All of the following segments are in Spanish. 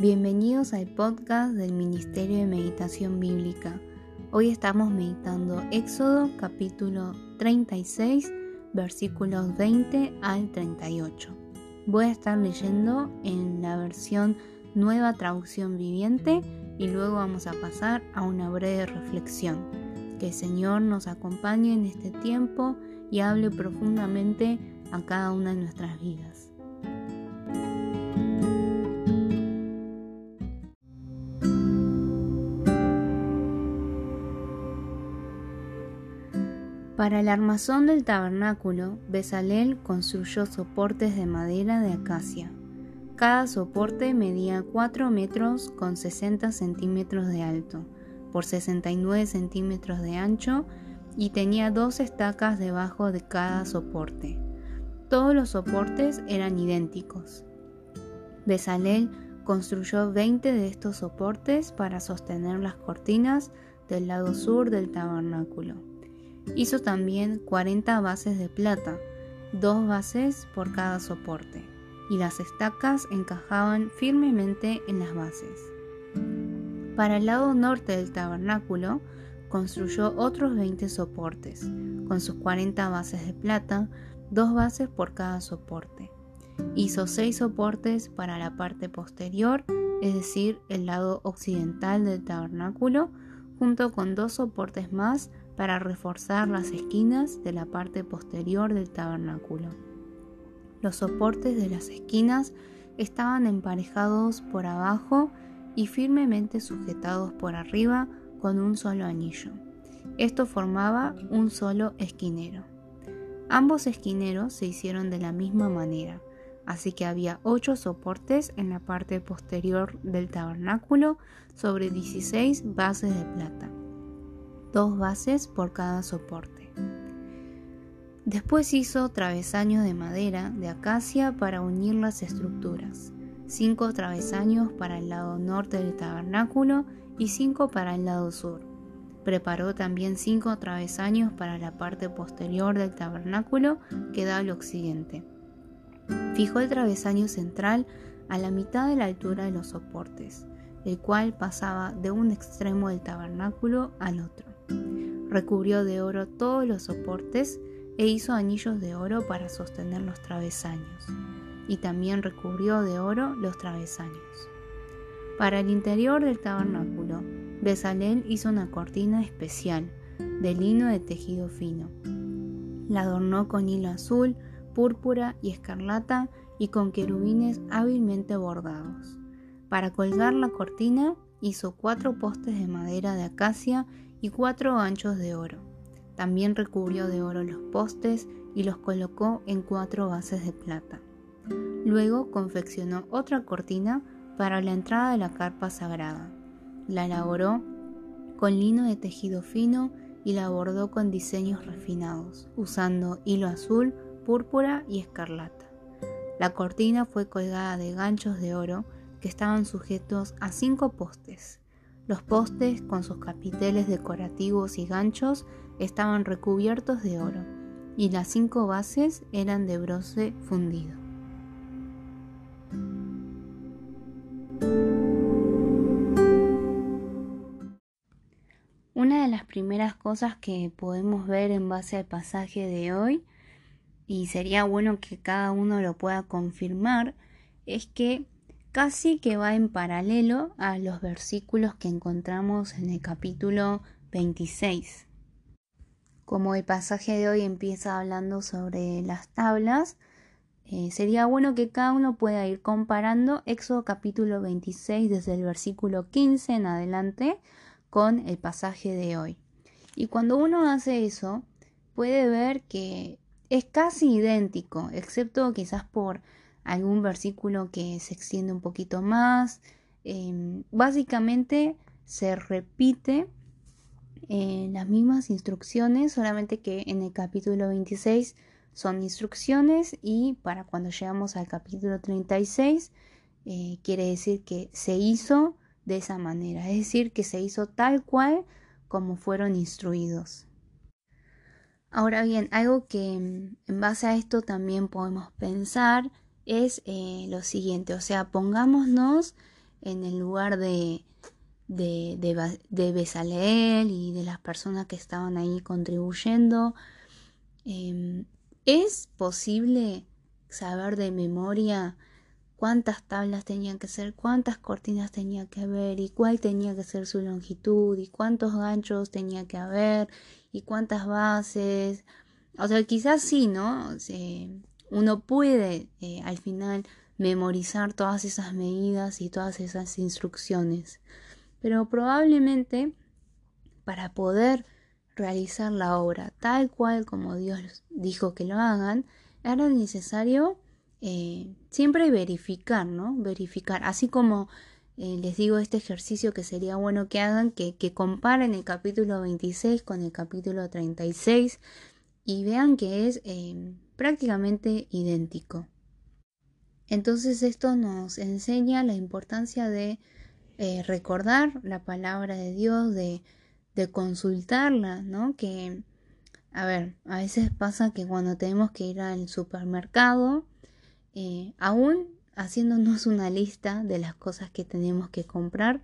Bienvenidos al podcast del Ministerio de Meditación Bíblica. Hoy estamos meditando Éxodo capítulo 36 versículos 20 al 38. Voy a estar leyendo en la versión nueva traducción viviente y luego vamos a pasar a una breve reflexión. Que el Señor nos acompañe en este tiempo y hable profundamente a cada una de nuestras vidas. Para el armazón del tabernáculo, Bezalel construyó soportes de madera de acacia. Cada soporte medía 4 metros con 60 centímetros de alto por 69 centímetros de ancho y tenía dos estacas debajo de cada soporte. Todos los soportes eran idénticos. Bezalel construyó 20 de estos soportes para sostener las cortinas del lado sur del tabernáculo. Hizo también 40 bases de plata, dos bases por cada soporte, y las estacas encajaban firmemente en las bases. Para el lado norte del tabernáculo, construyó otros 20 soportes, con sus 40 bases de plata, dos bases por cada soporte. Hizo seis soportes para la parte posterior, es decir, el lado occidental del tabernáculo, junto con dos soportes más para reforzar las esquinas de la parte posterior del tabernáculo. Los soportes de las esquinas estaban emparejados por abajo y firmemente sujetados por arriba con un solo anillo. Esto formaba un solo esquinero. Ambos esquineros se hicieron de la misma manera, así que había ocho soportes en la parte posterior del tabernáculo sobre 16 bases de plata dos bases por cada soporte. Después hizo travesaños de madera de acacia para unir las estructuras, cinco travesaños para el lado norte del tabernáculo y cinco para el lado sur. Preparó también cinco travesaños para la parte posterior del tabernáculo que da al occidente. Fijó el travesaño central a la mitad de la altura de los soportes, el cual pasaba de un extremo del tabernáculo al otro. Recubrió de oro todos los soportes e hizo anillos de oro para sostener los travesaños, y también recubrió de oro los travesaños. Para el interior del tabernáculo, Bezalel hizo una cortina especial de lino de tejido fino. La adornó con hilo azul, púrpura y escarlata y con querubines hábilmente bordados. Para colgar la cortina hizo cuatro postes de madera de acacia y cuatro anchos de oro. También recubrió de oro los postes y los colocó en cuatro bases de plata. Luego confeccionó otra cortina para la entrada de la carpa sagrada. La elaboró con lino de tejido fino y la bordó con diseños refinados, usando hilo azul, púrpura y escarlata. La cortina fue colgada de ganchos de oro que estaban sujetos a cinco postes. Los postes, con sus capiteles decorativos y ganchos, estaban recubiertos de oro, y las cinco bases eran de bronce fundido. Una de las primeras cosas que podemos ver en base al pasaje de hoy, y sería bueno que cada uno lo pueda confirmar, es que casi que va en paralelo a los versículos que encontramos en el capítulo 26. Como el pasaje de hoy empieza hablando sobre las tablas, eh, sería bueno que cada uno pueda ir comparando Éxodo capítulo 26 desde el versículo 15 en adelante con el pasaje de hoy. Y cuando uno hace eso, puede ver que es casi idéntico, excepto quizás por algún versículo que se extiende un poquito más. Em, básicamente se repite en las mismas instrucciones, solamente que en el capítulo 26 son instrucciones y para cuando llegamos al capítulo 36 eh, quiere decir que se hizo de esa manera, es decir, que se hizo tal cual como fueron instruidos. Ahora bien, algo que en base a esto también podemos pensar es eh, lo siguiente, o sea, pongámonos en el lugar de, de, de, Besaleel y de las personas que estaban ahí contribuyendo. Em, ¿Es posible saber de memoria cuántas tablas tenían que ser, cuántas cortinas tenía que haber y cuál tenía que ser su longitud y cuántos ganchos tenía que haber y cuántas bases? O sea, quizás sí, ¿no? Uno puede eh, al final memorizar todas esas medidas y todas esas instrucciones. Pero probablemente para poder realizar la obra tal cual como Dios dijo que lo hagan, era necesario eh, siempre verificar, ¿no? Verificar, así como eh, les digo este ejercicio que sería bueno que hagan, que, comparen el capítulo 26 con el capítulo 36 y vean que es eh, prácticamente idéntico. Entonces esto nos enseña la importancia de eh, recordar la palabra de Dios, de, consultarla, ¿no? Que, a ver, a veces pasa que cuando tenemos que ir al supermercado, eh, aún haciéndonos una lista de las cosas que tenemos que comprar,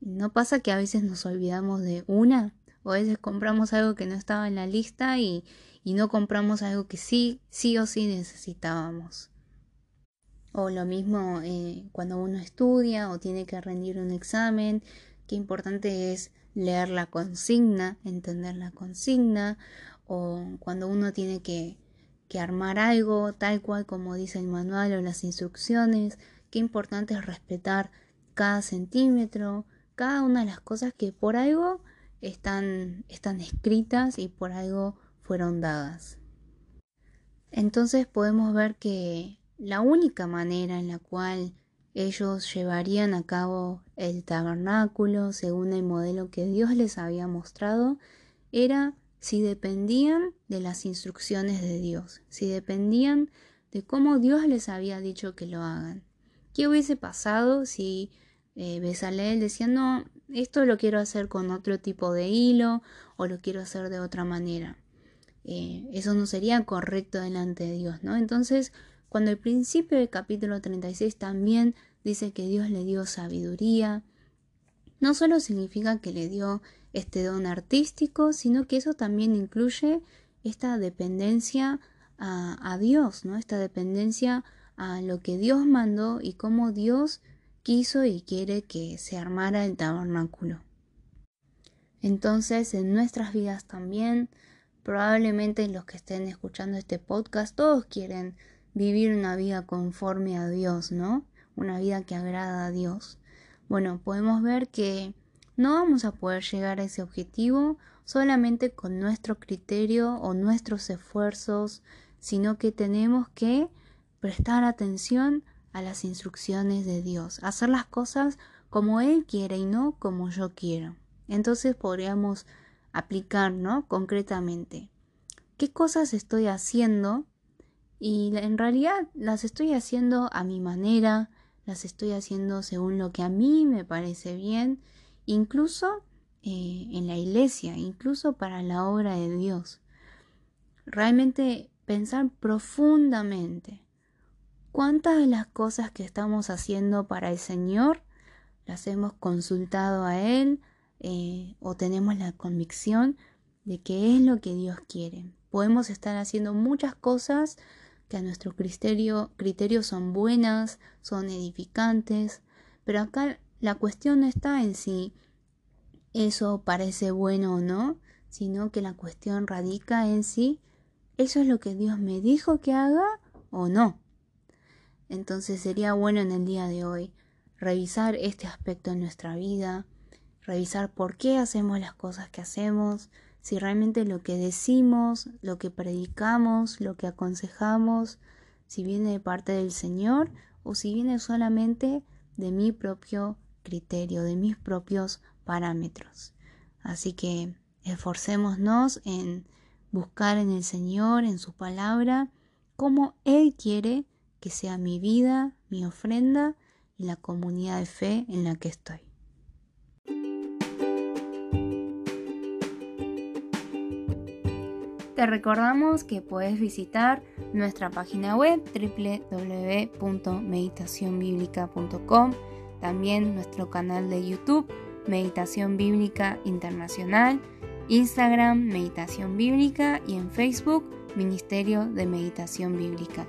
no pasa que a veces nos olvidamos de una, o a veces compramos algo que no estaba en la lista y, y no compramos algo que sí, sí o sí necesitábamos. O lo mismo eh, cuando uno estudia o tiene que rendir un examen, qué importante es leer la consigna, entender la consigna, o cuando uno tiene que, que armar algo tal cual como dice el manual o las instrucciones, qué importante es respetar cada centímetro, cada una de las cosas que por algo están, están escritas y por algo fueron dadas. Entonces podemos ver que la única manera en la cual ellos llevarían a cabo el tabernáculo según el modelo que Dios les había mostrado era si dependían de las instrucciones de Dios, si dependían de cómo Dios les había dicho que lo hagan. ¿Qué hubiese pasado si eh, decía, no, esto lo quiero hacer con otro tipo de hilo o lo quiero hacer de otra manera? Eh, eso no sería correcto delante de Dios, ¿no? Entonces, cuando el principio del capítulo 36 también dice que Dios le dio sabiduría, no solo significa que le dio este don artístico, sino que eso también incluye esta dependencia a, a, Dios, ¿no? Esta dependencia a lo que Dios mandó y cómo Dios quiso y quiere que se armara el tabernáculo. Entonces, en nuestras vidas también, probablemente los que estén escuchando este podcast, todos quieren vivir una vida conforme a Dios, ¿no? Una vida que agrada a Dios. Bueno, podemos ver que no vamos a poder llegar a ese objetivo solamente con nuestro criterio o nuestros esfuerzos, sino que tenemos que prestar atención a las instrucciones de Dios, hacer las cosas como Él quiere y no como yo quiero. Entonces podríamos aplicar, ¿no? Concretamente, ¿qué cosas estoy haciendo y en realidad las estoy haciendo a mi manera, las estoy haciendo según lo que a mí me parece bien, incluso eh, en la iglesia, incluso para la obra de Dios. Realmente pensar profundamente cuántas de las cosas que estamos haciendo para el Señor las hemos consultado a Él eh, o tenemos la convicción de que es lo que Dios quiere. Podemos estar haciendo muchas cosas que a nuestro criterio, criterio son buenas, son edificantes, pero acá la cuestión no está en si eso parece bueno o no, sino que la cuestión radica en si eso es lo que Dios me dijo que haga o no. Entonces sería bueno en el día de hoy revisar este aspecto en nuestra vida, revisar por qué hacemos las cosas que hacemos, si realmente lo que decimos, lo que predicamos, lo que aconsejamos, si viene de parte del Señor o si viene solamente de mi propio criterio, de mis propios parámetros. Así que esforcémonos en buscar en el Señor, en su palabra, cómo Él quiere que sea mi vida, mi ofrenda y la comunidad de fe en la que estoy. Te recordamos que puedes visitar nuestra página web www.meditacionbiblica.com También nuestro canal de YouTube, Meditación Bíblica Internacional, Instagram, Meditación Bíblica y en Facebook, Ministerio de Meditación Bíblica.